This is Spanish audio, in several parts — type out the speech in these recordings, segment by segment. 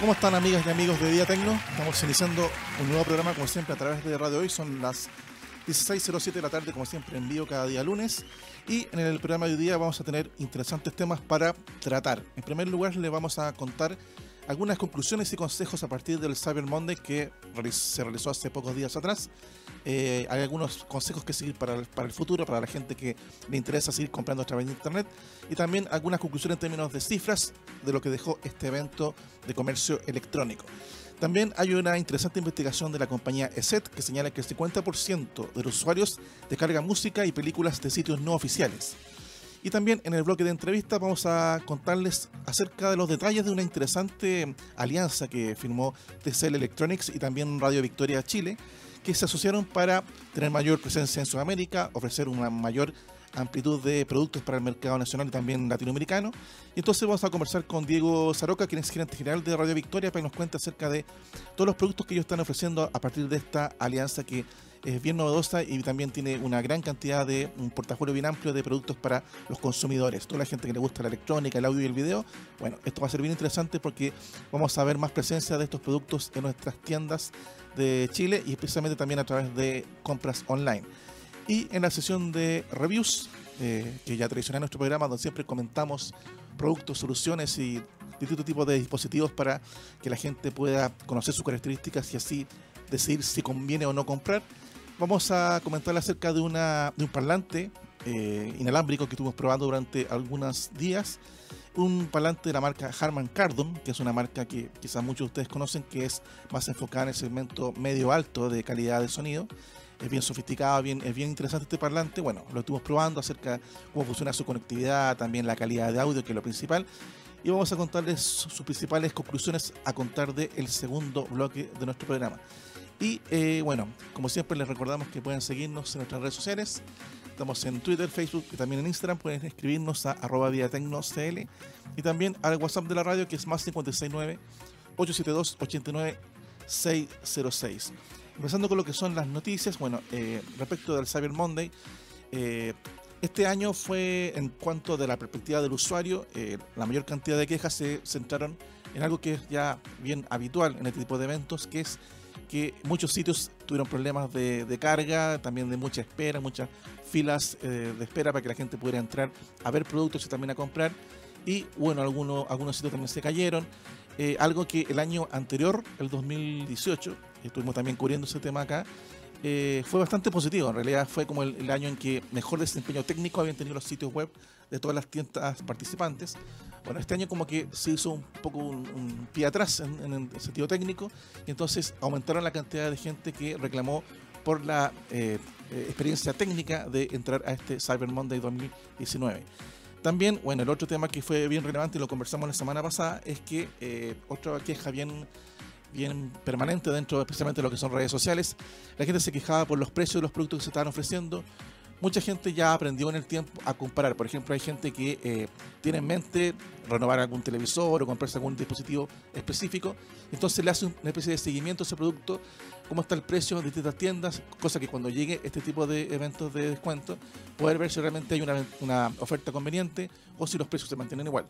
¿Cómo están amigas y amigos de Día Tecno? Estamos iniciando un nuevo programa como siempre a través de Radio Hoy. Son las 16.07 de la tarde como siempre en vivo cada día lunes. Y en el programa de hoy día vamos a tener interesantes temas para tratar. En primer lugar le vamos a contar algunas conclusiones y consejos a partir del Cyber Monday que se realizó hace pocos días atrás. Eh, hay algunos consejos que seguir para el, para el futuro, para la gente que le interesa seguir comprando a través de Internet. Y también algunas conclusiones en términos de cifras de lo que dejó este evento de comercio electrónico. También hay una interesante investigación de la compañía ESET que señala que el 50% de los usuarios descargan música y películas de sitios no oficiales. Y también en el bloque de entrevistas vamos a contarles acerca de los detalles de una interesante alianza que firmó TCL Electronics y también Radio Victoria Chile, que se asociaron para tener mayor presencia en Sudamérica, ofrecer una mayor amplitud de productos para el mercado nacional y también latinoamericano. Y entonces vamos a conversar con Diego Zaroca, quien es gerente general de Radio Victoria, para que nos cuente acerca de todos los productos que ellos están ofreciendo a partir de esta alianza que es bien novedosa y también tiene una gran cantidad de un portafolio bien amplio de productos para los consumidores. Toda la gente que le gusta la electrónica, el audio y el video. Bueno, esto va a ser bien interesante porque vamos a ver más presencia de estos productos en nuestras tiendas de Chile y especialmente también a través de compras online. Y en la sesión de reviews, eh, que ya tradicional en nuestro programa, donde siempre comentamos productos, soluciones y distintos tipos de dispositivos para que la gente pueda conocer sus características y así decidir si conviene o no comprar vamos a comentar acerca de, una, de un parlante eh, inalámbrico que estuvimos probando durante algunos días. Un parlante de la marca Harman Kardon, que es una marca que quizás muchos de ustedes conocen, que es más enfocada en el segmento medio-alto de calidad de sonido. Es bien sofisticado, bien, es bien interesante este parlante. Bueno, lo estuvimos probando acerca de cómo funciona su conectividad, también la calidad de audio, que es lo principal. Y vamos a contarles sus principales conclusiones a contar del segundo bloque de nuestro programa. Y eh, bueno, como siempre les recordamos que pueden seguirnos en nuestras redes sociales. Estamos en Twitter, Facebook y también en Instagram. Pueden escribirnos a arroba cl y también al WhatsApp de la radio que es más 569 872 89 606. Empezando con lo que son las noticias, bueno, eh, respecto del Cyber Monday, eh, este año fue en cuanto de la perspectiva del usuario, la mayor cantidad de quejas se centraron en algo que es ya bien habitual en este tipo de eventos, que es que muchos sitios tuvieron problemas de, carga, también de mucha espera, muchas filas eh, de espera para que la gente pudiera entrar a ver productos y también a comprar. Y bueno, algunos, algunos sitios también se cayeron. Eh, algo que el año anterior, el 2018, estuvimos también cubriendo ese tema acá, eh, fue bastante positivo. En realidad fue como el, año en que mejor desempeño técnico habían tenido los sitios web de todas las tiendas participantes. Bueno, este año como que se hizo un poco un, pie atrás en, el sentido técnico y entonces aumentaron la cantidad de gente que reclamó por la eh, eh, experiencia técnica de entrar a este Cyber Monday 2019. También, bueno, el otro tema que fue bien relevante y lo conversamos la semana pasada es que otra queja bien bien permanente dentro especialmente de lo que son redes sociales. La gente se quejaba por los precios de los productos que se estaban ofreciendo. Mucha gente ya aprendió en el tiempo a comparar. Por ejemplo, hay gente que eh, tiene en mente renovar algún televisor o comprarse algún dispositivo específico. Entonces le hace una especie de seguimiento a ese producto, cómo está el precio en distintas tiendas, cosa que cuando llegue este tipo de eventos de descuento, poder ver si realmente hay una, oferta conveniente o si los precios se mantienen igual.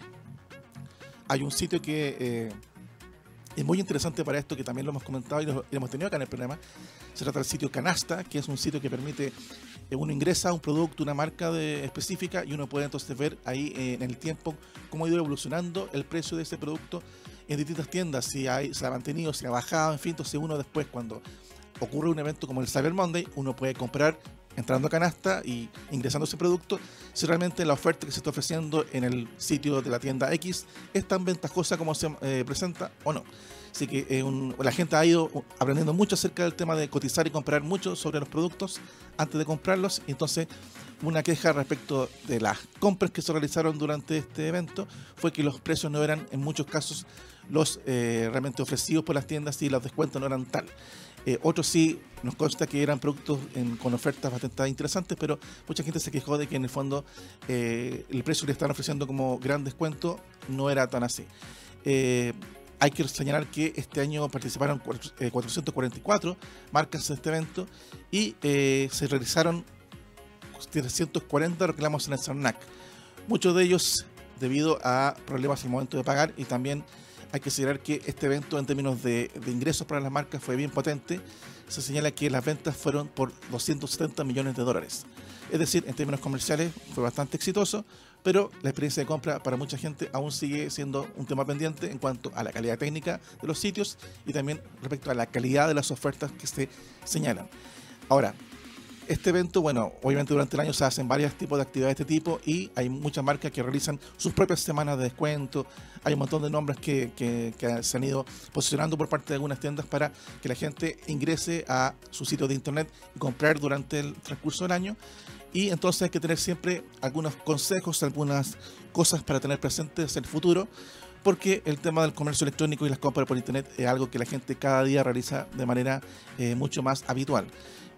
Hay un sitio que eh, es muy interesante para esto, que también lo hemos comentado y lo, hemos tenido acá en el programa. Se trata del sitio Canasta, que es un sitio que permite, uno ingresa a un producto, una marca de, específica y uno puede entonces ver ahí eh, en el tiempo cómo ha ido evolucionando el precio de ese producto en distintas tiendas, si hay, se ha mantenido, si ha bajado, en fin, entonces uno después cuando ocurre un evento como el Cyber Monday, uno puede comprar entrando a canasta y ingresando ese producto, si realmente la oferta que se está ofreciendo en el sitio de la tienda X es tan ventajosa como se eh, presenta o no. Así que eh, la gente ha ido aprendiendo mucho acerca del tema de cotizar y comprar mucho sobre los productos antes de comprarlos. Entonces, una queja respecto de las compras que se realizaron durante este evento fue que los precios no eran en muchos casos los eh, realmente ofrecidos por las tiendas y los descuentos no eran tal. Eh, otros sí nos consta que eran productos con ofertas bastante interesantes, pero mucha gente se quejó de que en el fondo eh, el precio que le están ofreciendo como gran descuento no era tan así. Hay que señalar que este año participaron 444 marcas en este evento y se realizaron 340 reclamos en el CERNAC. Muchos de ellos debido a problemas al momento de pagar y también hay que señalar que este evento en términos de, ingresos para las marcas fue bien potente. Se señala que las ventas fueron por 270 millones de dólares. Es decir, en términos comerciales fue bastante exitoso, pero la experiencia de compra para mucha gente aún sigue siendo un tema pendiente en cuanto a la calidad técnica de los sitios y también respecto a la calidad de las ofertas que se señalan. Ahora, este evento, bueno, obviamente durante el año se hacen varios tipos de actividades de este tipo y hay muchas marcas que realizan sus propias semanas de descuento. Hay un montón de nombres que, que, se han ido posicionando por parte de algunas tiendas para que la gente ingrese a su sitio de internet y comprar durante el transcurso del año. Y entonces hay que tener siempre algunos consejos, algunas cosas para tener presentes en el futuro porque el tema del comercio electrónico y las compras por internet es algo que la gente cada día realiza de manera eh, mucho más habitual.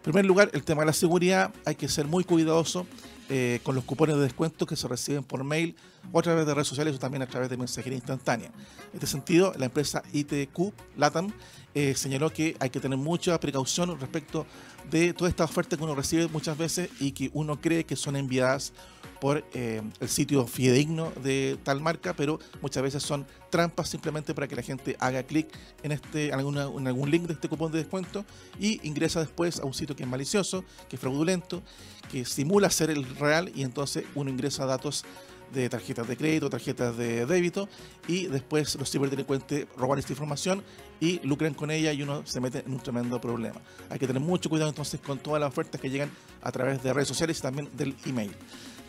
En primer lugar, el tema de la seguridad, hay que ser muy cuidadoso eh, con los cupones de descuento que se reciben por mail o a través de redes sociales o también a través de mensajería instantánea. En este sentido, la empresa ITQ Latam eh, señaló que hay que tener mucha precaución respecto de toda esta oferta que uno recibe muchas veces y que uno cree que son enviadas por eh, el sitio fidedigno de tal marca, pero muchas veces son trampas simplemente para que la gente haga clic en, este, en, en algún link de este cupón de descuento y ingresa después a un sitio que es malicioso, que es fraudulento, que simula ser el real y entonces uno ingresa datos de tarjetas de crédito, tarjetas de débito y después los ciberdelincuentes roban esta información y lucran con ella y uno se mete en un tremendo problema. Hay que tener mucho cuidado entonces con todas las ofertas que llegan a través de redes sociales y también del email.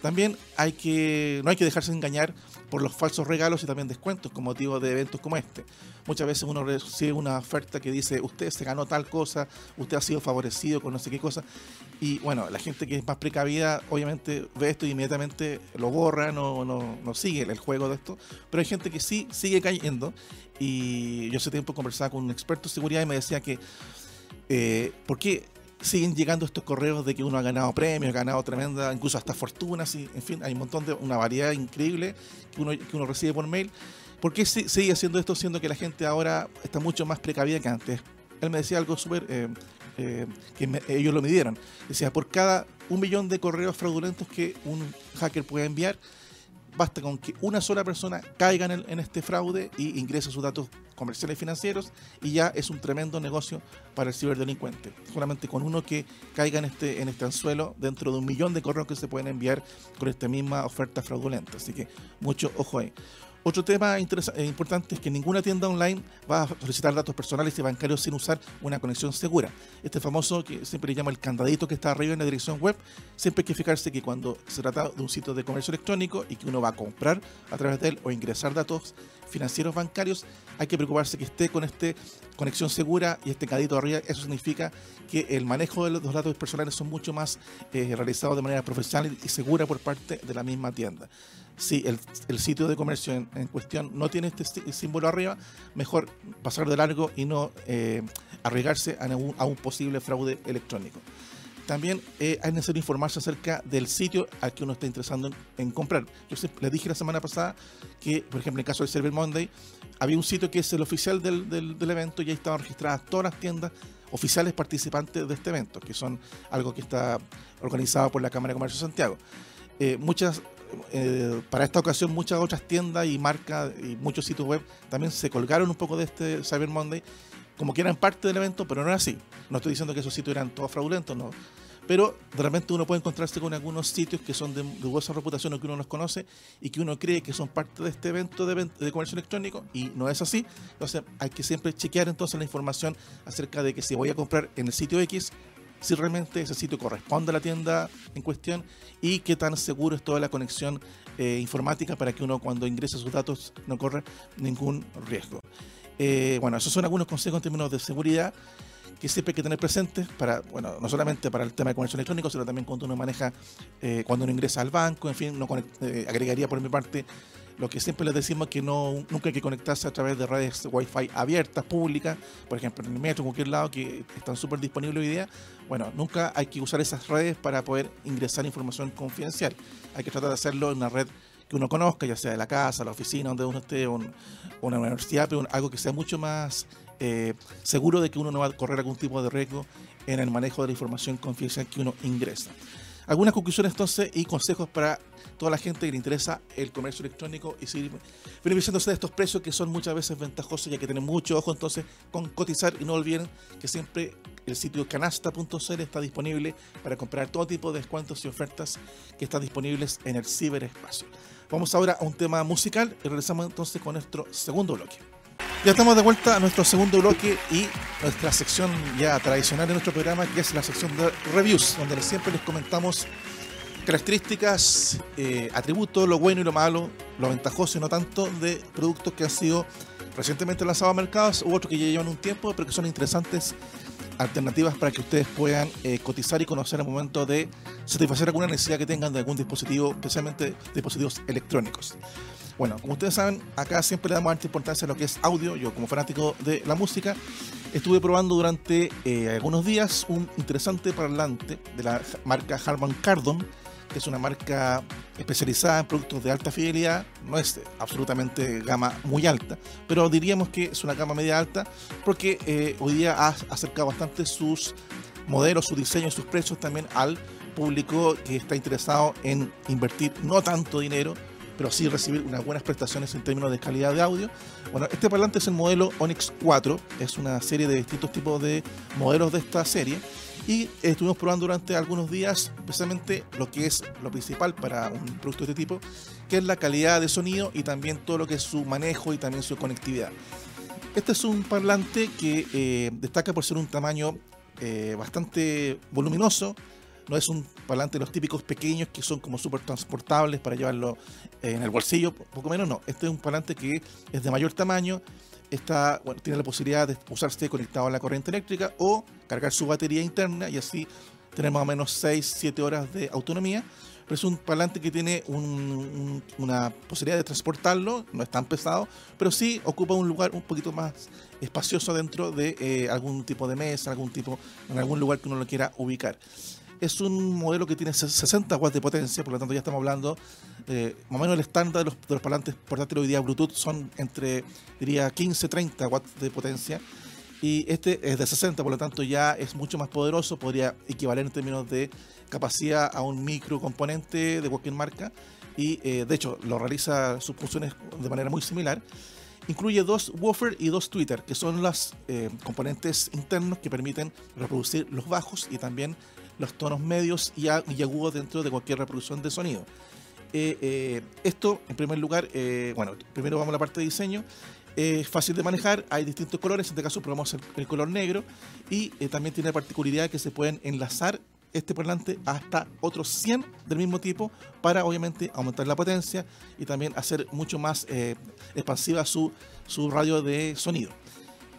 También hay que, no hay que dejarse engañar por los falsos regalos y también descuentos con motivo de eventos como este. Muchas veces uno recibe una oferta que dice, usted se ganó tal cosa, usted ha sido favorecido con no sé qué cosa. Y bueno, la gente que es más precavida obviamente ve esto y inmediatamente lo borra, no, no, no sigue el juego de esto. Pero hay gente que sí sigue cayendo. Y yo hace tiempo conversaba con un experto en seguridad y me decía que, eh, ¿por qué siguen llegando estos correos de que uno ha ganado premios, ha ganado tremenda, incluso hasta fortunas, y, en fin, hay un montón de, una variedad increíble que uno, que uno recibe por mail. ¿Por qué sigue haciendo esto siendo que la gente ahora está mucho más precavida que antes? Él me decía algo súper, eh, eh, que ellos lo midieron. Decía, por cada un millón de correos fraudulentos que un hacker puede enviar, basta con que una sola persona caiga en, este fraude y ingrese sus datos comerciales financieros y ya es un tremendo negocio para el ciberdelincuente. Solamente con uno que caiga en este, en este anzuelo dentro de un millón de correos que se pueden enviar con esta misma oferta fraudulenta. Así que mucho ojo ahí. Otro tema eh, importante es que ninguna tienda online va a solicitar datos personales y bancarios sin usar una conexión segura. Este famoso que siempre le llama el candadito que está arriba en la dirección web, siempre hay que fijarse que cuando se trata de un sitio de comercio electrónico y que uno va a comprar a través de él o ingresar datos financieros bancarios, hay que preocuparse que esté con esta conexión segura y este candadito arriba. Eso significa que el manejo de los datos personales son mucho más eh, realizados de manera profesional y segura por parte de la misma tienda si el, sitio de comercio en, cuestión no tiene este símbolo arriba, mejor pasar de largo y no eh, arriesgarse a un, posible fraude electrónico. También eh, es necesario informarse acerca del sitio al que uno está interesando en, comprar. Yo les dije la semana pasada que, por ejemplo, en el caso del Server Monday, había un sitio que es el oficial del, del evento y ahí estaban registradas todas las tiendas oficiales participantes de este evento, que son algo que está organizado por la Cámara de Comercio de Santiago. Eh, muchas eh, para esta ocasión muchas otras tiendas y marcas y muchos sitios web también se colgaron un poco de este Cyber Monday como que eran parte del evento, pero no era así. No estoy diciendo que esos sitios eran todos fraudulentos, no. Pero de repente uno puede encontrarse con algunos sitios que son de dudosa reputación o que uno los conoce y que uno cree que son parte de este evento de, de, comercio electrónico y no es así. Entonces hay que siempre chequear entonces la información acerca de que si voy a comprar en el sitio X, si realmente ese sitio corresponde a la tienda en cuestión y qué tan seguro es toda la conexión eh, informática para que uno cuando ingrese sus datos no corra ningún riesgo. Eh, bueno, esos son algunos consejos en términos de seguridad que siempre hay que tener presentes para, bueno, no solamente para el tema de comercio electrónico, sino también cuando uno maneja, eh, cuando uno ingresa al banco, en fin, no agregaría por mi parte lo que siempre les decimos que no, nunca hay que conectarse a través de redes Wi-Fi abiertas, públicas, por ejemplo en el metro, en cualquier lado, que están súper disponibles hoy día. Bueno, nunca hay que usar esas redes para poder ingresar información confidencial. Hay que tratar de hacerlo en una red que uno conozca, ya sea de la casa, la oficina, donde uno esté, una universidad, pero algo que sea mucho más eh, seguro de que uno no va a correr algún tipo de riesgo en el manejo de la información confidencial que uno ingresa. Algunas conclusiones entonces y consejos para toda la gente que le interesa el comercio electrónico y seguir beneficiándose de estos precios que son muchas veces ventajosos ya que tienen mucho ojo entonces con cotizar y no olviden que siempre el sitio canasta.cl está disponible para comprar todo tipo de descuentos y ofertas que están disponibles en el ciberespacio. Vamos ahora a un tema musical y regresamos entonces con nuestro segundo bloque. Ya estamos de vuelta a nuestro segundo bloque y nuestra sección ya tradicional de nuestro programa, que es la sección de reviews, donde siempre les comentamos características, eh, atributos, lo bueno y lo malo, lo ventajoso y no tanto de productos que han sido recientemente lanzados a mercados u otros que ya llevan un tiempo, pero que son interesantes alternativas para que ustedes puedan eh, cotizar y conocer al momento de satisfacer alguna necesidad que tengan de algún dispositivo, especialmente dispositivos electrónicos. Bueno, como ustedes saben, acá siempre le damos alta importancia a lo que es audio. Yo, como fanático de la música, estuve probando durante eh, algunos días un interesante parlante de la marca Harman Kardon, es una marca especializada en productos de alta fidelidad. No es absolutamente gama muy alta, pero diríamos que es una gama media alta porque eh, hoy día ha acercado bastante sus modelos, su diseño y sus precios también al público que está interesado en invertir no tanto dinero pero sí recibir unas buenas prestaciones en términos de calidad de audio. Bueno, este parlante es el modelo Onyx 4, es una serie de distintos tipos de modelos de esta serie y estuvimos probando durante algunos días precisamente lo que es lo principal para un producto de este tipo, que es la calidad de sonido y también todo lo que es su manejo y también su conectividad. Este es un parlante que eh, destaca por ser un tamaño eh, bastante voluminoso, no es un parlante de los típicos pequeños que son como súper transportables para llevarlo en el bolsillo, poco menos no. Este es un parlante que es de mayor tamaño, está, bueno, tiene la posibilidad de usarse conectado a la corriente eléctrica o cargar su batería interna y así tener más o menos 6-7 horas de autonomía. Pero es un parlante que tiene una posibilidad de transportarlo, no es tan pesado, pero sí ocupa un lugar un poquito más espacioso dentro de eh, algún tipo de mesa, algún tipo, en algún lugar que uno lo quiera ubicar es un modelo que tiene 60 watts de potencia, por lo tanto ya estamos hablando, eh, más o menos el estándar de los, de los parlantes portátiles hoy día Bluetooth son entre, diría, 15, 30 watts de potencia. Y este es de 60, por lo tanto ya es mucho más poderoso, podría equivaler en términos de capacidad a un microcomponente de cualquier marca. Y eh, de hecho lo realiza sus funciones de manera muy similar. Incluye dos woofer y dos tweeter, que son los eh, componentes internos que permiten reproducir los bajos y también los tonos medios y, agudos dentro de cualquier reproducción de sonido. Eh, eh, esto, en primer lugar, eh, bueno, primero vamos a la parte de diseño. Es fácil de manejar, hay distintos colores, en este caso probamos el, color negro y también tiene la particularidad que se pueden enlazar este parlante hasta otros 100 del mismo tipo para obviamente aumentar la potencia y también hacer mucho más expansiva su, su radio de sonido.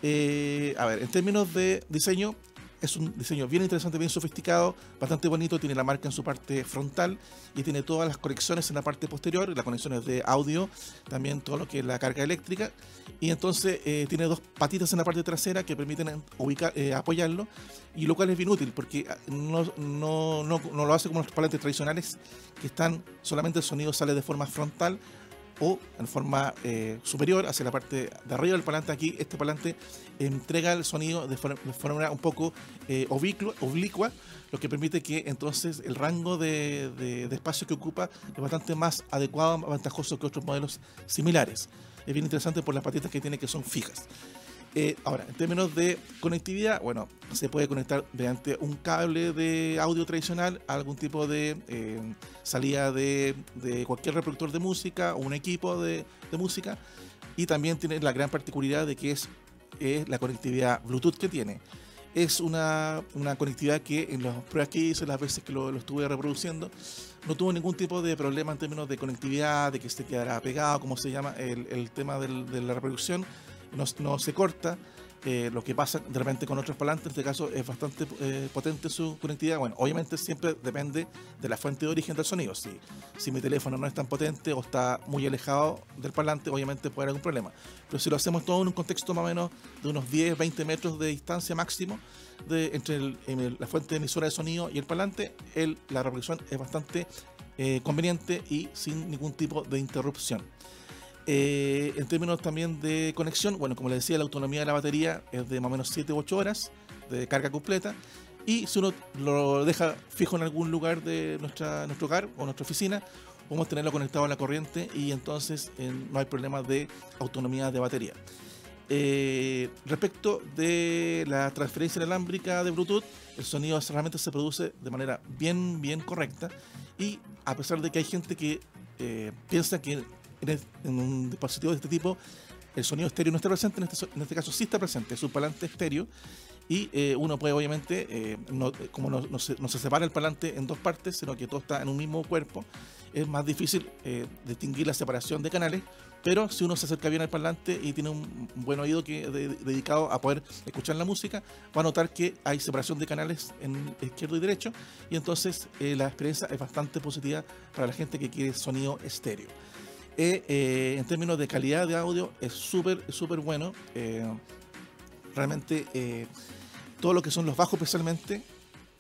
a ver, en términos de diseño, es un diseño bien interesante, bien sofisticado, bastante bonito. Tiene la marca en su parte frontal y tiene todas las conexiones en la parte posterior, las conexiones de audio, también todo lo que es la carga eléctrica. Y entonces eh, tiene dos patitas en la parte trasera que permiten ubicar, eh, apoyarlo, y lo cual es bien útil porque ah, no, no, no, no lo hace como los parlantes tradicionales que están solamente el sonido sale de forma frontal o en forma eh, superior hacia la parte de arriba del parlante. Aquí este parlante entrega el sonido de forma, un poco eh, oblicua, lo que permite que entonces el rango de, espacio que ocupa es bastante más adecuado, más ventajoso que otros modelos similares. Es bien interesante por las patitas que tiene que son fijas. Eh, ahora, en términos de conectividad, bueno, se puede conectar mediante un cable de audio tradicional a algún tipo de eh, salida de, cualquier reproductor de música o un equipo de, música. Y también tiene la gran particularidad de que es, la conectividad Bluetooth que tiene. Es una, conectividad que en las pruebas que hice, las veces que lo, estuve reproduciendo, no tuvo ningún tipo de problema en términos de conectividad, de que se quedara pegado, como se llama el, tema de la reproducción no, se corta. Eh, lo que pasa de repente con otros parlantes, en este caso es bastante eh, potente su conectividad. Bueno, obviamente siempre depende de la fuente de origen del sonido. Si, si mi teléfono no es tan potente o está muy alejado del parlante, obviamente puede haber algún problema. Pero si lo hacemos todo en un contexto más o menos de unos 10, 20 metros de distancia máximo de, entre la fuente emisora de sonido y el parlante, el, la reproducción es bastante eh, conveniente y sin ningún tipo de interrupción. Eh, en términos también de conexión, bueno, como les decía, la autonomía de la batería es de más o menos 7 u 8 horas de carga completa y si uno lo deja fijo en algún lugar de nuestra, nuestro hogar o nuestra oficina, podemos tenerlo conectado a la corriente y entonces no hay problema de autonomía de batería. Eh, respecto de la transferencia inalámbrica de Bluetooth, el sonido realmente se produce de manera bien, bien correcta y a pesar de que hay gente que eh, piensa que en, un dispositivo de este tipo el sonido estéreo no está presente, en este, en este caso sí está presente, es un parlante estéreo y eh, uno puede obviamente, eh, como no, se, separa el parlante en dos partes, sino que todo está en un mismo cuerpo, es más difícil eh, distinguir la separación de canales, pero si uno se acerca bien al parlante y tiene un buen oído que, dedicado a poder escuchar la música, va a notar que hay separación de canales en izquierdo y derecho, y entonces la experiencia es bastante positiva para la gente que quiere sonido estéreo. En términos de calidad de audio es súper, súper bueno realmente eh, todo lo que son los bajos especialmente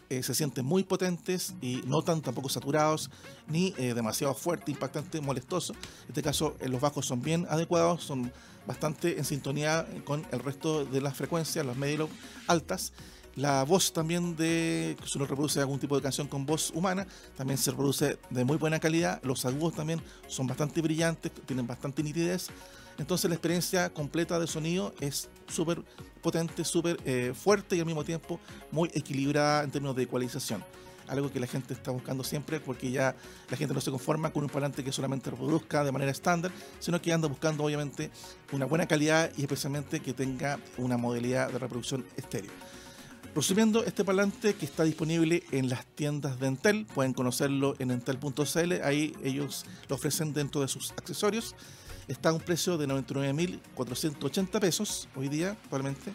eh, se sienten muy potentes y no tan tampoco saturados ni eh, demasiado fuerte, impactante, molestoso. En este caso los bajos son bien adecuados, son bastante en sintonía con el resto de las frecuencias, las medias altas. La voz también de, si uno reproduce algún tipo de canción con voz humana, también se reproduce de muy buena calidad. Los agudos también son bastante brillantes, tienen bastante nitidez. Entonces la experiencia completa de sonido es súper potente, súper eh, fuerte y al mismo tiempo muy equilibrada en términos de ecualización. Algo que la gente está buscando siempre porque ya la gente no se conforma con un parlante que solamente reproduzca de manera estándar, sino que anda buscando obviamente una buena calidad y especialmente que tenga una modalidad de reproducción estéreo. Resumiendo, este parlante que está disponible en las tiendas de Entel, pueden conocerlo en entel.cl, ahí ellos lo ofrecen dentro de sus accesorios está a un precio de 99.480 pesos hoy día, actualmente.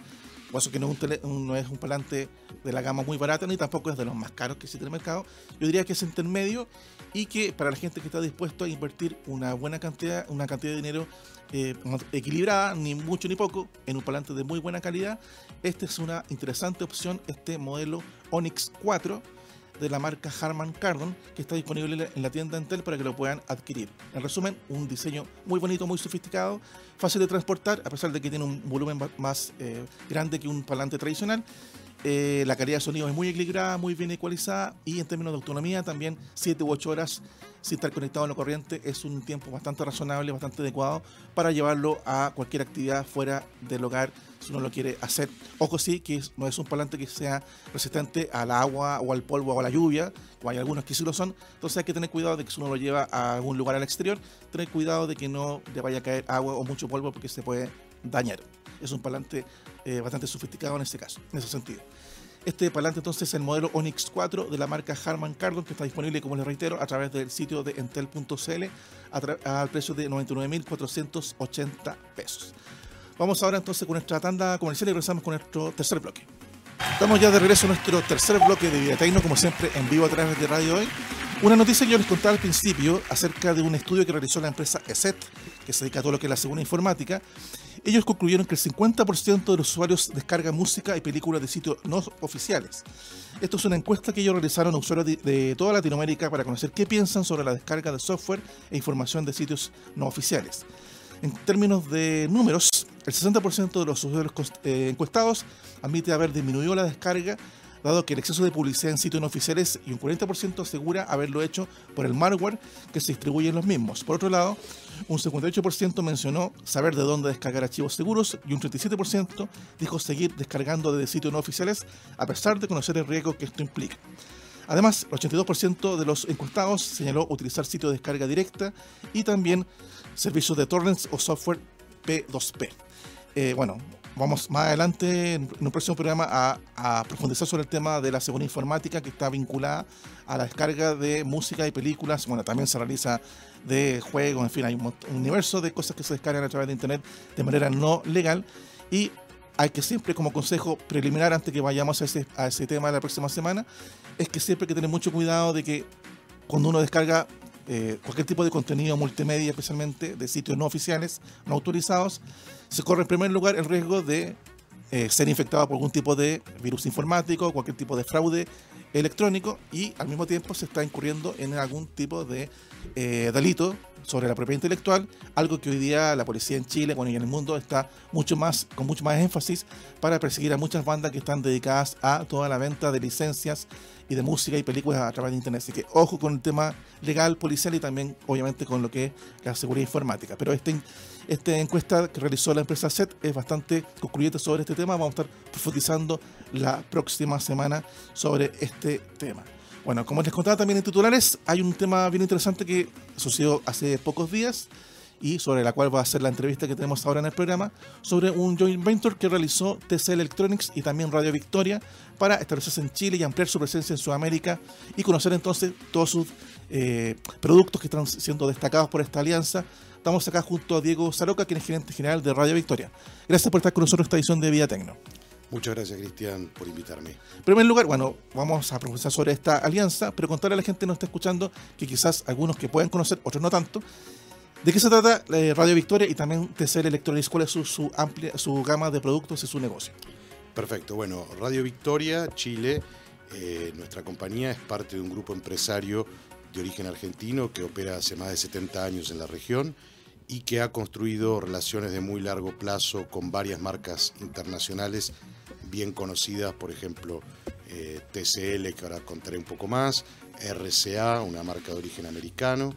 Por eso que no es, un no es un parlante de la gama muy barata ni tampoco es de los más caros que existe en el mercado. Yo diría que es intermedio y que para la gente que está dispuesto a invertir una buena cantidad, una cantidad de dinero eh, equilibrada, ni mucho ni poco, en un parlante de muy buena calidad, esta es una interesante opción, este modelo Onyx 4 de la marca Harman Kardon, que está disponible en la tienda Entel para que lo puedan adquirir. En resumen, un diseño muy bonito, muy sofisticado, fácil de transportar, a pesar de que tiene un volumen más eh, grande que un parlante tradicional. Eh, la calidad de sonido es muy equilibrada, muy bien ecualizada y en términos de autonomía también 7 u 8 horas sin estar conectado a la corriente es un tiempo bastante razonable, bastante adecuado para llevarlo a cualquier actividad fuera del hogar si uno lo quiere hacer. Ojo sí, que no es un parlante que sea resistente al agua o al polvo o a la lluvia, o hay algunos que sí lo son, entonces hay que tener cuidado de que si uno lo lleva a algún lugar al exterior, tener cuidado de que no le vaya a caer agua o mucho polvo porque se puede dañar. Es un parlante eh, bastante sofisticado en este caso, en ese sentido. Este parlante entonces es el modelo Onyx 4 de la marca Harman Kardon que está disponible, como les reitero, a través del sitio de entel.cl al precio de 99.480 pesos. Vamos ahora entonces con nuestra tanda comercial y regresamos con nuestro tercer bloque. Estamos ya de regreso a nuestro tercer bloque de Vida Tecno, como siempre en vivo a través de Radio Hoy. Una noticia que yo les contaba al principio acerca de un estudio que realizó la empresa ESET, que se dedica a todo lo que es la segunda informática. Ellos concluyeron que el 50% de los usuarios descargan música y películas de sitios no oficiales. Esto es una encuesta que ellos realizaron a usuarios de, toda Latinoamérica para conocer qué piensan sobre la descarga de software e información de sitios no oficiales. En términos de números, el 60% de los usuarios eh, encuestados admite haber disminuido la descarga, dado que el exceso de publicidad en sitios no oficiales y un 40% asegura haberlo hecho por el malware que se distribuye en los mismos. Por otro lado, un 58% mencionó saber de dónde descargar archivos seguros y un 37% dijo seguir descargando de sitios no oficiales a pesar de conocer el riesgo que esto implica. Además, el 82% de los encuestados señaló utilizar sitios de descarga directa y también servicios de torrents o software P2P. Eh, bueno, vamos más adelante en un próximo programa a, profundizar sobre el tema de la seguridad informática que está vinculada a la descarga de música y películas. Bueno, también se realiza de juegos, en fin, hay un, universo de cosas que se descargan a través de Internet de manera no legal y hay que siempre como consejo preliminar antes que vayamos a ese, a ese tema de la próxima semana, es que siempre hay que tener mucho cuidado de que cuando uno descarga eh, cualquier tipo de contenido multimedia, especialmente de sitios no oficiales, no autorizados, se corre en primer lugar el riesgo de eh, ser infectado por algún tipo de virus informático, cualquier tipo de fraude electrónico y al mismo tiempo se está incurriendo en algún tipo de eh, delito sobre la propiedad intelectual, algo que hoy día la policía en Chile, bueno, y en el mundo está mucho más, con mucho más énfasis para perseguir a muchas bandas que están dedicadas a toda la venta de licencias y de música y películas a través de internet. Así que ojo con el tema legal, policial y también obviamente con lo que es la seguridad informática. Pero este, esta encuesta que realizó la empresa SET es bastante concluyente sobre este tema. Vamos a estar profundizando la próxima semana sobre este tema. Bueno, como les contaba también en titulares, hay un tema bien interesante que sucedió hace pocos días y sobre la cual va a ser la entrevista que tenemos ahora en el programa, sobre un joint venture que realizó TC Electronics y también Radio Victoria para establecerse en Chile y ampliar su presencia en Sudamérica y conocer entonces todos sus eh, productos que están siendo destacados por esta alianza. Estamos acá junto a Diego Zaroca, quien es gerente general de Radio Victoria. Gracias por estar con nosotros en esta edición de Vía Tecno. Muchas gracias, Cristian, por invitarme. En primer lugar, bueno, vamos a profundizar sobre esta alianza, pero contarle a la gente que nos está escuchando, que quizás algunos que puedan conocer, otros no tanto, ¿de qué se trata eh, Radio Victoria y también TCL Electronics? ¿Cuál es su, amplia, su gama de productos y su negocio? Perfecto, bueno, Radio Victoria, Chile, eh, nuestra compañía es parte de un grupo empresario de origen argentino que opera hace más de 70 años en la región y que ha construido relaciones de muy largo plazo con varias marcas internacionales bien conocidas, por ejemplo, eh, TCL, que ahora contaré un poco más, RCA, una marca de origen americano,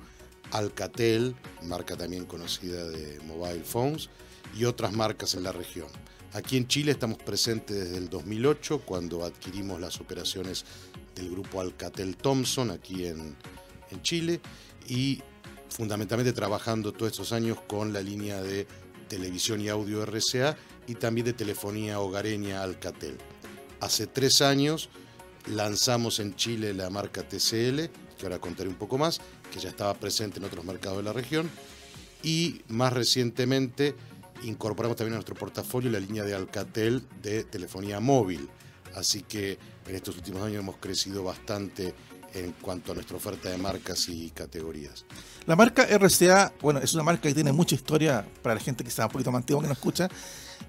Alcatel, marca también conocida de mobile phones, y otras marcas en la región. Aquí en Chile estamos presentes desde el 2008, cuando adquirimos las operaciones del grupo Alcatel Thompson aquí en, en Chile, y fundamentalmente trabajando todos estos años con la línea de televisión y audio RCA y también de telefonía hogareña Alcatel. Hace tres años lanzamos en Chile la marca TCL, que ahora contaré un poco más, que ya estaba presente en otros mercados de la región, y más recientemente incorporamos también a nuestro portafolio la línea de Alcatel de telefonía móvil. Así que en estos últimos años hemos crecido bastante en cuanto a nuestra oferta de marcas y categorías. La marca RCA, bueno, es una marca que tiene mucha historia para la gente que está un poquito más antigua que no escucha.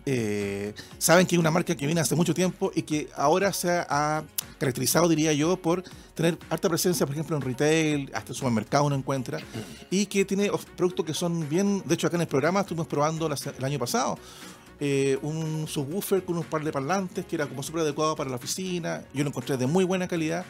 Eh, saben que es una marca que viene hace mucho tiempo y que ahora se ha caracterizado, diría yo, por tener alta presencia, por ejemplo, en retail, hasta en supermercado uno encuentra, y que tiene productos que son bien, de hecho acá en el programa estuvimos probando el año pasado, eh, un subwoofer con un par de parlantes que era como súper adecuado para la oficina, yo lo encontré de muy buena calidad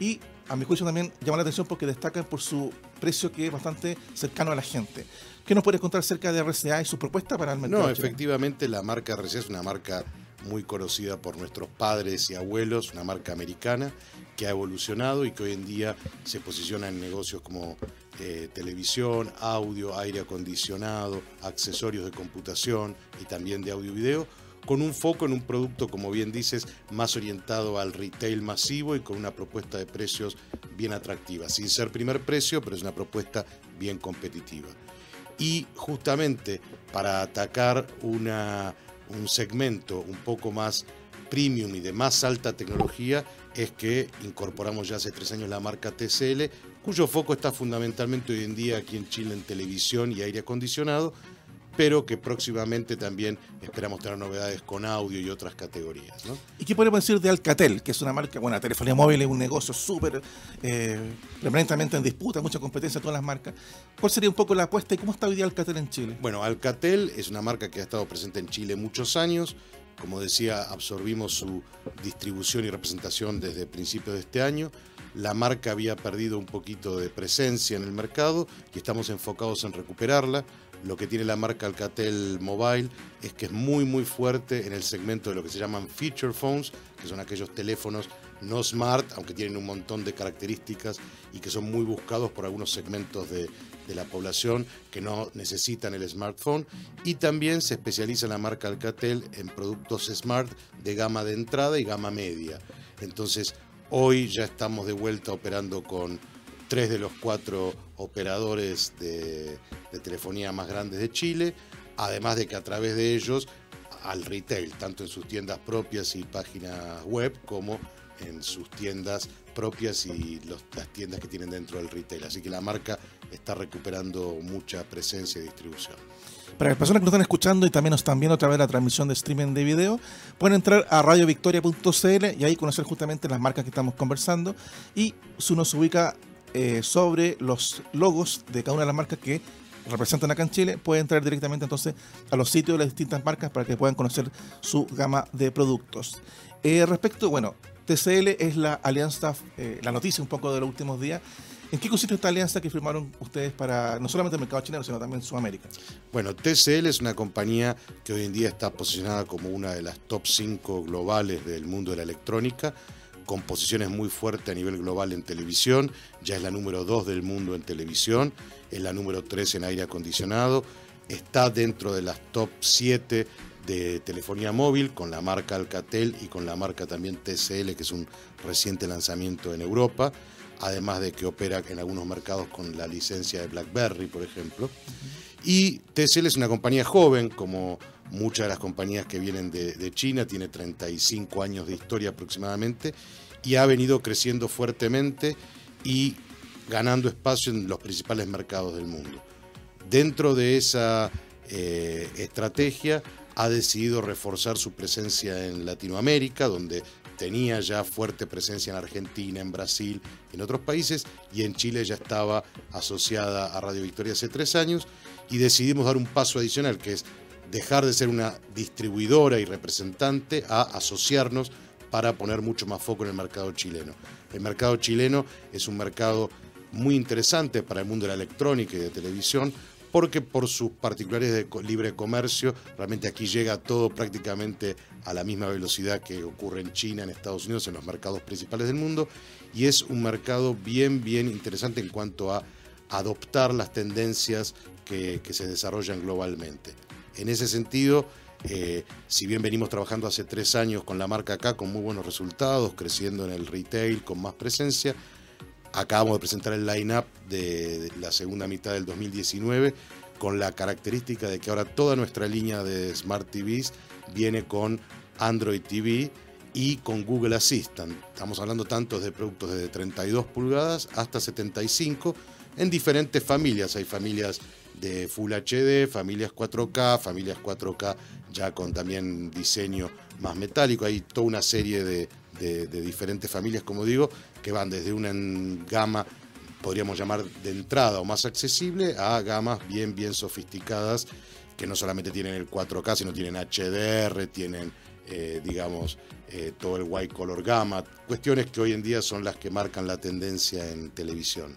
y a mi juicio también llama la atención porque destacan por su precio que es bastante cercano a la gente. ¿Qué nos puedes contar acerca de RCA y su propuesta para el mercado? No, efectivamente la marca RCA es una marca muy conocida por nuestros padres y abuelos, una marca americana que ha evolucionado y que hoy en día se posiciona en negocios como eh, televisión, audio, aire acondicionado, accesorios de computación y también de audio y video con un foco en un producto, como bien dices, más orientado al retail masivo y con una propuesta de precios bien atractiva, sin ser primer precio, pero es una propuesta bien competitiva. Y justamente para atacar una, un segmento un poco más premium y de más alta tecnología es que incorporamos ya hace tres años la marca TCL, cuyo foco está fundamentalmente hoy en día aquí en Chile en televisión y aire acondicionado, pero que próximamente también esperamos tener novedades con audio y otras categorías. ¿no? ¿Y qué podemos decir de Alcatel, que es una marca, bueno, la telefonía móvil es un negocio súper eh, permanentemente en disputa, mucha competencia en todas las marcas? ¿Cuál sería un poco la apuesta y cómo está hoy día Alcatel en Chile? Bueno, Alcatel es una marca que ha estado presente en Chile muchos años. Como decía, absorbimos su distribución y representación desde principios de este año. La marca había perdido un poquito de presencia en el mercado y estamos enfocados en recuperarla. Lo que tiene la marca Alcatel Mobile es que es muy muy fuerte en el segmento de lo que se llaman feature phones, que son aquellos teléfonos no smart, aunque tienen un montón de características y que son muy buscados por algunos segmentos de, de la población que no necesitan el smartphone. Y también se especializa la marca Alcatel en productos smart de gama de entrada y gama media. Entonces, hoy ya estamos de vuelta operando con tres de los cuatro operadores de, telefonía más grandes de Chile, además de que a través de ellos al retail, tanto en sus tiendas propias y páginas web como en sus tiendas propias y las tiendas que tienen dentro del retail. Así que la marca está recuperando mucha presencia y distribución. Para las personas que nos están escuchando y también nos están viendo a través de la transmisión de streaming de video, pueden entrar a radiovictoria.cl y ahí conocer justamente las marcas que estamos conversando y uno se ubica eh, sobre los logos de cada una de las marcas que representan acá en Chile, pueden entrar directamente entonces a los sitios de las distintas marcas para que puedan conocer su gama de productos. Eh, respecto, bueno, TCL es la alianza, eh, la noticia un poco de los últimos días. ¿En qué consiste esta alianza que firmaron ustedes para no solamente el mercado chileno, sino también Sudamérica? Bueno, TCL es una compañía que hoy en día está posicionada como una de las top 5 globales del mundo de la electrónica, con posiciones muy fuertes a nivel global en televisión, ya es la número 2 del mundo en televisión, es la número 3 en aire acondicionado, está dentro de las top 7 de telefonía móvil con la marca Alcatel y con la marca también TCL, que es un reciente lanzamiento en Europa, además de que opera en algunos mercados con la licencia de BlackBerry, por ejemplo. Y TCL es una compañía joven, como muchas de las compañías que vienen de, China, tiene 35 años de historia aproximadamente, y ha venido creciendo fuertemente y ganando espacio en los principales mercados del mundo. Dentro de esa eh, estrategia ha decidido reforzar su presencia en Latinoamérica, donde tenía ya fuerte presencia en Argentina, en Brasil, en otros países, y en Chile ya estaba asociada a Radio Victoria hace tres años, y decidimos dar un paso adicional, que es dejar de ser una distribuidora y representante a asociarnos para poner mucho más foco en el mercado chileno. El mercado chileno es un mercado muy interesante para el mundo de la electrónica y de televisión, porque por sus particulares de libre comercio, realmente aquí llega todo prácticamente a la misma velocidad que ocurre en China, en Estados Unidos, en los mercados principales del mundo, y es un mercado bien, bien interesante en cuanto a adoptar las tendencias que, se desarrollan globalmente. En ese sentido, eh, si bien venimos trabajando hace tres años con la marca acá con muy buenos resultados, creciendo en el retail con más presencia, Acabamos de presentar el line-up de la segunda mitad del 2019 con la característica de que ahora toda nuestra línea de Smart TVs viene con Android TV y con Google Assistant. Estamos hablando tanto de productos desde 32 pulgadas hasta 75 en diferentes familias. Hay familias de Full HD, familias 4K, familias 4K ya con también diseño más metálico. Hay toda una serie de, diferentes familias, como digo, que van desde una gama, podríamos llamar de entrada o más accesible, a gamas bien, bien sofisticadas, que no solamente tienen el 4K, sino tienen HDR, tienen, eh, digamos, eh, todo el white color gamma, cuestiones que hoy en día son las que marcan la tendencia en televisión.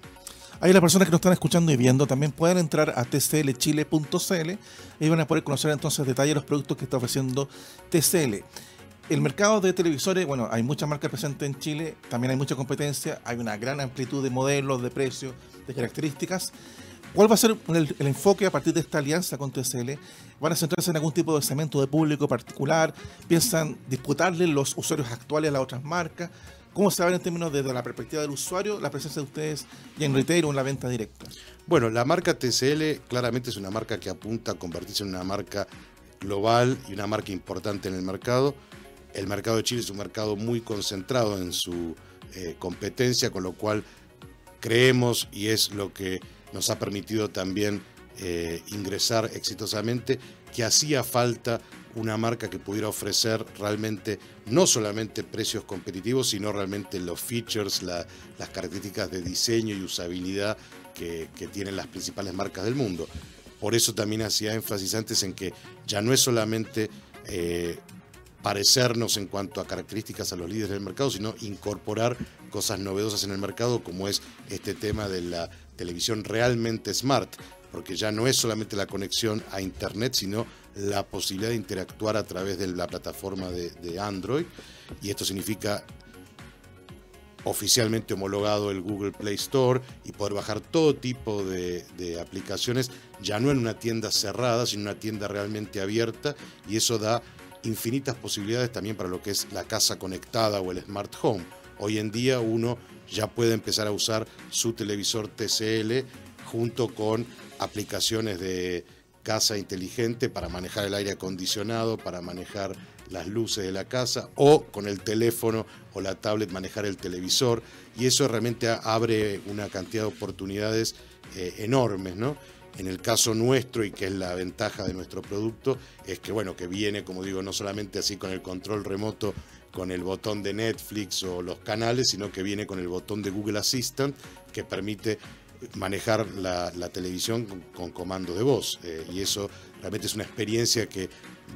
Ahí las personas que nos están escuchando y viendo también pueden entrar a tclchile.cl y van a poder conocer entonces detalles de los productos que está ofreciendo TCL el mercado de televisores, bueno, hay muchas marcas presentes en Chile, también hay mucha competencia, hay una gran amplitud de modelos, de precios, de características. ¿Cuál va a ser el, enfoque a partir de esta alianza con TCL? ¿Van a centrarse en algún tipo de segmento de público particular? ¿Piensan disputarle los usuarios actuales a las otras marcas? ¿Cómo se va en términos desde la perspectiva del usuario la presencia de ustedes ya en retail o en la venta directa? Bueno, la marca TCL claramente es una marca que apunta a convertirse en una marca global y una marca importante en el mercado el mercado de Chile es un mercado muy concentrado en su eh, competencia, con lo cual creemos, y es lo que nos ha permitido también eh, ingresar exitosamente, que hacía falta una marca que pudiera ofrecer realmente no solamente precios competitivos, sino realmente los features, las características de diseño y usabilidad que, tienen las principales marcas del mundo. Por eso también hacía énfasis antes en que ya no es solamente eh, parecernos en cuanto a características a los líderes del mercado, sino incorporar cosas novedosas en el mercado, como es este tema de la televisión realmente smart, porque ya no es solamente la conexión a Internet, sino la posibilidad de interactuar a través de la plataforma de, Android, y esto significa oficialmente homologado el Google Play Store y poder bajar todo tipo de, de, aplicaciones, ya no en una tienda cerrada, sino en una tienda realmente abierta, y eso da infinitas posibilidades también para lo que es la casa conectada o el smart home. Hoy en día uno ya puede empezar a usar su televisor TCL junto con aplicaciones de casa inteligente para manejar el aire acondicionado, para manejar las luces de la casa o con el teléfono o la tablet manejar el televisor y eso realmente abre una cantidad de oportunidades eh, enormes, ¿no? En el caso nuestro, y que es la ventaja de nuestro producto, es que bueno, que viene, como digo, no solamente así con el control remoto, con el botón de Netflix o los canales, sino que viene con el botón de Google Assistant, que permite manejar la, televisión con, comando de voz. Eh, y eso realmente es una experiencia que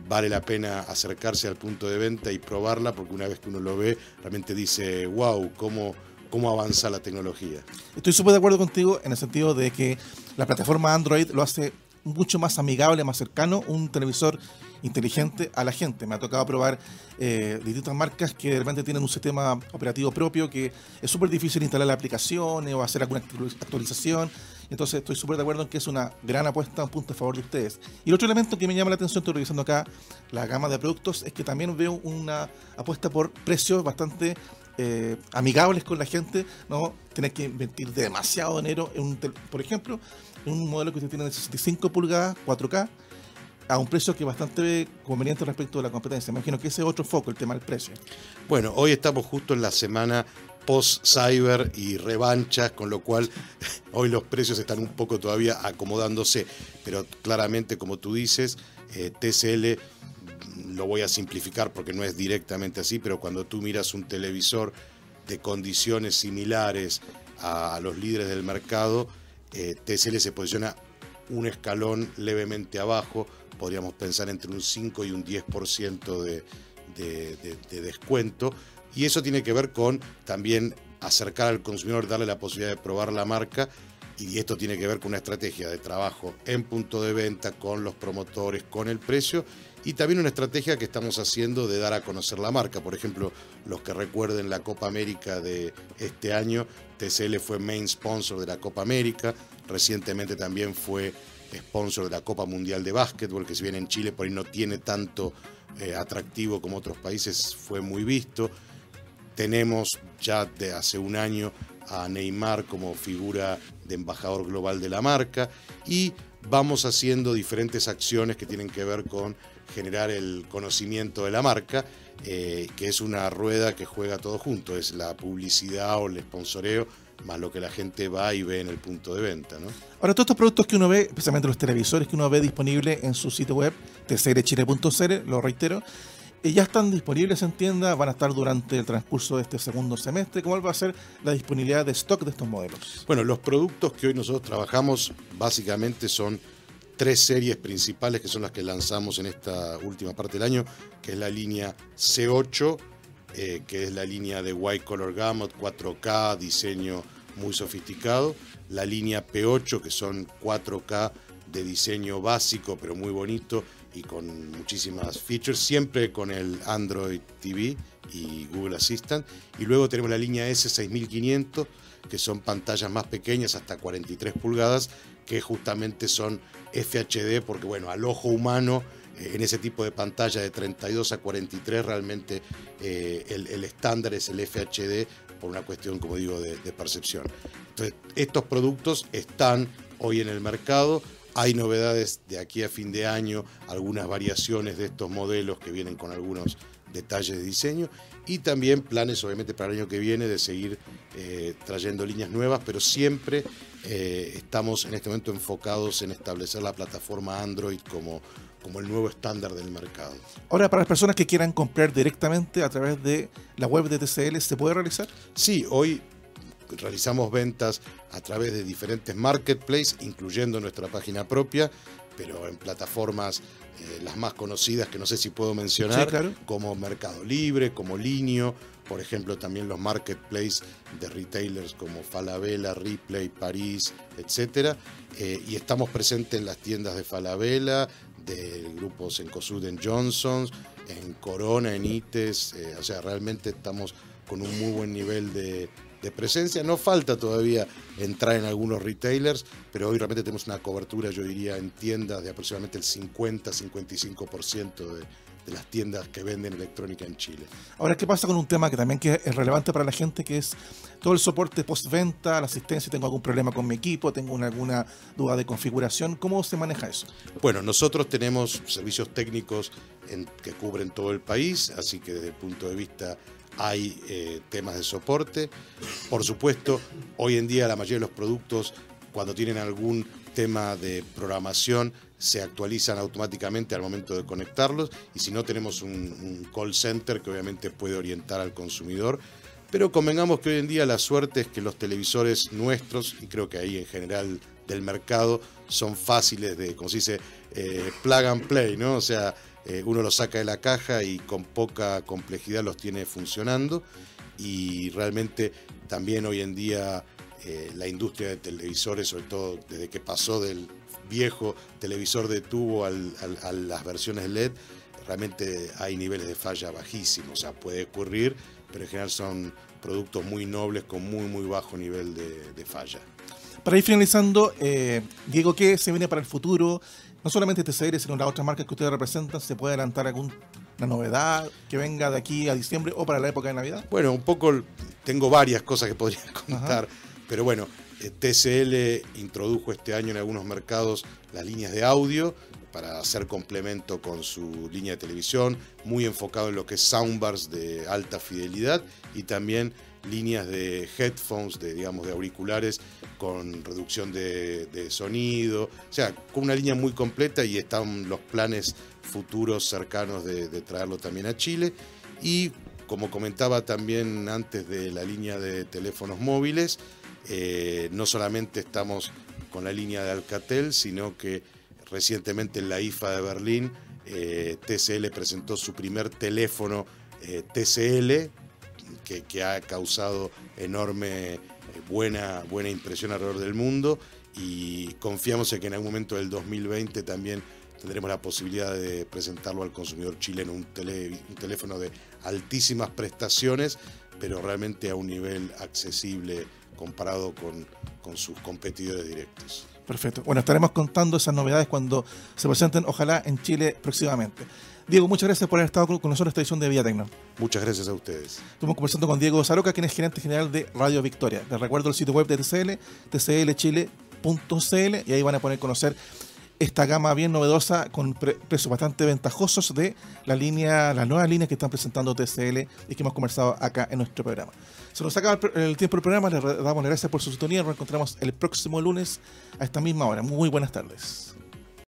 vale la pena acercarse al punto de venta y probarla, porque una vez que uno lo ve, realmente dice, wow, cómo, cómo avanza la tecnología. Estoy súper de acuerdo contigo en el sentido de que la plataforma Android lo hace mucho más amigable, más cercano, un televisor inteligente a la gente. Me ha tocado probar eh, distintas marcas que de repente tienen un sistema operativo propio que es súper difícil instalar las aplicaciones o hacer alguna actualización. Entonces estoy súper de acuerdo en que es una gran apuesta, un punto a favor de ustedes. Y el otro elemento que me llama la atención, estoy revisando acá la gama de productos, es que también veo una apuesta por precios bastante eh, amigables con la gente, no tener que invertir demasiado dinero en un, por ejemplo, en un modelo que usted tiene de 65 pulgadas, 4K, a un precio que es bastante conveniente respecto de la competencia. Imagino que ese es otro foco, el tema del precio. Bueno, hoy estamos justo en la semana post-cyber y revanchas, con lo cual hoy los precios están un poco todavía acomodándose, pero claramente, como tú dices, eh, TCL, lo voy a simplificar porque no es directamente así, pero cuando tú miras un televisor de condiciones similares a, los líderes del mercado, eh, TCL se posiciona un escalón levemente abajo, podríamos pensar entre un 5 y un 10% de, de, descuento. Y eso tiene que ver con también acercar al consumidor, darle la posibilidad de probar la marca. Y esto tiene que ver con una estrategia de trabajo en punto de venta, con los promotores, con el precio. Y también una estrategia que estamos haciendo de dar a conocer la marca. Por ejemplo, los que recuerden la Copa América de este año, TCL fue main sponsor de la Copa América. Recientemente también fue sponsor de la Copa Mundial de Básquetbol, que si bien en Chile por ahí no tiene tanto eh, atractivo como otros países, fue muy visto. Tenemos ya de hace un año a Neymar como figura de embajador global de la marca y vamos haciendo diferentes acciones que tienen que ver con generar el conocimiento de la marca, eh, que es una rueda que juega todo junto, es la publicidad o el sponsoreo más lo que la gente va y ve en el punto de venta. ¿no? Ahora, todos estos productos que uno ve, especialmente los televisores que uno ve disponibles en su sitio web, tcrchile.cl, lo reitero, eh, ya están disponibles en tienda, van a estar durante el transcurso de este segundo semestre. ¿Cómo va a ser la disponibilidad de stock de estos modelos? Bueno, los productos que hoy nosotros trabajamos básicamente son tres series principales que son las que lanzamos en esta última parte del año, que es la línea C8, eh, que es la línea de White Color Gamut, 4K, diseño muy sofisticado, la línea P8, que son 4K de diseño básico, pero muy bonito y con muchísimas features, siempre con el Android TV y Google Assistant. Y luego tenemos la línea S6500, que son pantallas más pequeñas, hasta 43 pulgadas, que justamente son FHD, porque bueno, al ojo humano en ese tipo de pantalla de 32 a 43 realmente eh, el, estándar es el FHD por una cuestión, como digo, de, percepción. Entonces, estos productos están hoy en el mercado. Hay novedades de aquí a fin de año, algunas variaciones de estos modelos que vienen con algunos detalles de diseño y también planes obviamente para el año que viene de seguir eh, trayendo líneas nuevas, pero siempre eh, estamos en este momento enfocados en establecer la plataforma Android como como el nuevo estándar del mercado. Ahora, para las personas que quieran comprar directamente a través de la web de TCL, ¿se puede realizar? Sí, hoy realizamos ventas a través de diferentes marketplaces, incluyendo nuestra página propia, pero en plataformas eh, las más conocidas que no sé si puedo mencionar, como Mercado Libre, como Linio, por ejemplo también los marketplaces de retailers como Falabella, Ripley, París, etc. Eh, y estamos presentes en las tiendas de Falabella, del grupo Sencosud en Johnson, en Corona, en ITES, eh, o sea, realmente estamos con un muy buen nivel de, presencia. No falta todavía entrar en algunos retailers, pero hoy realmente tenemos una cobertura, yo diría, en tiendas de aproximadamente el 50-55% de, de las tiendas que venden electrónica en Chile. Ahora, ¿qué pasa con un tema que también que es relevante para la gente, que es todo el soporte postventa, la asistencia, tengo algún problema con mi equipo, tengo alguna duda de configuración, ¿cómo se maneja eso? Bueno, nosotros tenemos servicios técnicos que cubren todo el país, así que desde el punto de vista hay eh, temas de soporte. Por supuesto, hoy en día la mayoría de los productos, cuando tienen algún sistema de programación se actualizan automáticamente al momento de conectarlos y si no tenemos un, call center que obviamente puede orientar al consumidor. Pero convengamos que hoy en día la suerte es que los televisores nuestros, y creo que ahí en general del mercado, son fáciles de, como se dice, eh, plug and play, ¿no? O sea, eh, uno los saca de la caja y con poca complejidad los tiene funcionando y realmente también hoy en día eh, la industria de televisores, sobre todo desde que pasó del viejo televisor de tubo a las versiones LED, realmente hay niveles de falla bajísimos, o sea, puede ocurrir, pero en general son productos muy nobles con muy, muy bajo nivel de, falla. Para ir finalizando, eh, Diego, ¿qué se viene para el futuro? No solamente TCR, sino las otras marcas que ustedes representan, ¿se puede adelantar alguna novedad que venga de aquí a diciembre o para la época de Navidad? Bueno, un poco, tengo varias cosas que podría contar, pero bueno, TCL introdujo este año en algunos mercados las líneas de audio para hacer complemento con su línea de televisión, muy enfocado en lo que es soundbars de alta fidelidad y también líneas de headphones, de, digamos, de auriculares con reducción de, sonido, o sea, con una línea muy completa y están los planes futuros cercanos de, traerlo también a Chile. Y como comentaba también antes de la línea de teléfonos móviles, eh, no solamente estamos con la línea de Alcatel, sino que recientemente en la IFA de Berlín, eh, TCL presentó su primer teléfono eh, TCL, que, ha causado enorme buena, buena impresión alrededor del mundo. Y confiamos en que en algún momento del 2020 también tendremos la posibilidad de presentarlo al consumidor chileno, un, un teléfono de altísimas prestaciones, pero realmente a un nivel accesible comparado con, con sus competidores directos. Perfecto. Bueno, estaremos contando esas novedades cuando se presenten, ojalá, en Chile próximamente. Diego, muchas gracias por haber estado con nosotros en esta edición de Vía Tecno. Muchas gracias a ustedes. Estamos conversando con Diego Zaroca, quien es gerente general de Radio Victoria. Les recuerdo el sitio web de TCL, tclchile.cl, y ahí van a poder conocer esta gama bien novedosa con precios bastante ventajosos de la línea, las nuevas líneas que están presentando TCL y que hemos conversado acá en nuestro programa. Se nos acaba el, tiempo del programa, les damos las gracias por su sintonía, nos encontramos el próximo lunes a esta misma hora. Muy buenas tardes.